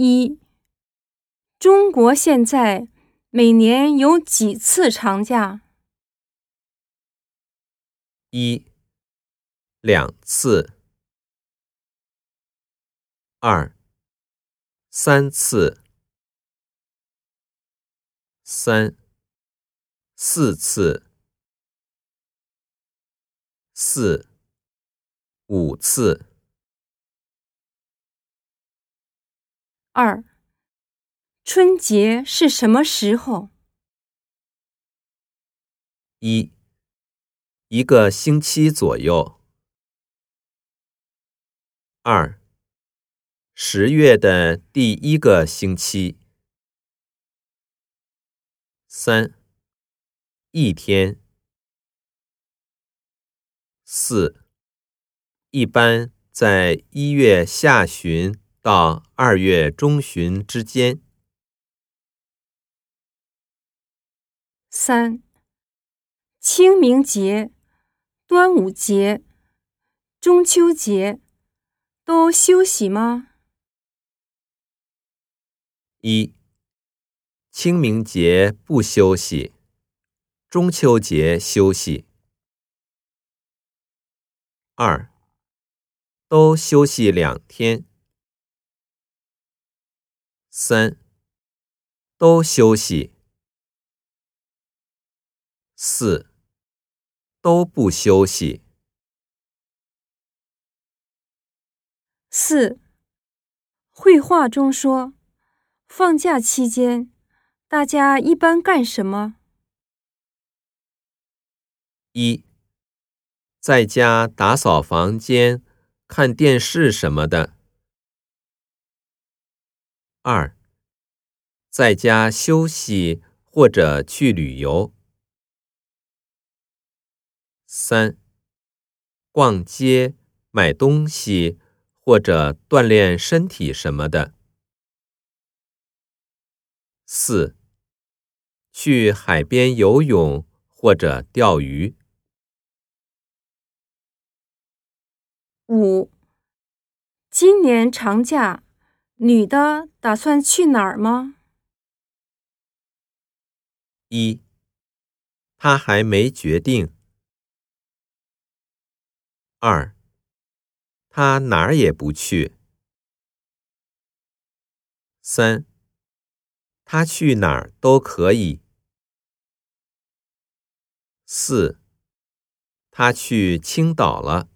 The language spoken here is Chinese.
一、中国现在每年有几次长假？一、两次。二、三次。三、四次。四、五次。二、春节是什么时候？一、一个星期左右。二、十月的第一个星期。三、一天。四，一般在一月下旬到二月中旬之间。三，清明节、端午节、中秋节都休息吗？一，清明节不休息，中秋节休息。二，都休息两天。三，都休息。四，都不休息。四，绘画中说，放假期间，大家一般干什么？一。在家打扫房间、看电视什么的。二，在家休息或者去旅游。三，逛街、买东西或者锻炼身体什么的。四，去海边游泳或者钓鱼。五，今年长假，女的打算去哪儿吗？一，她还没决定。二，她哪儿也不去。三，她去哪儿都可以。四，她去青岛了。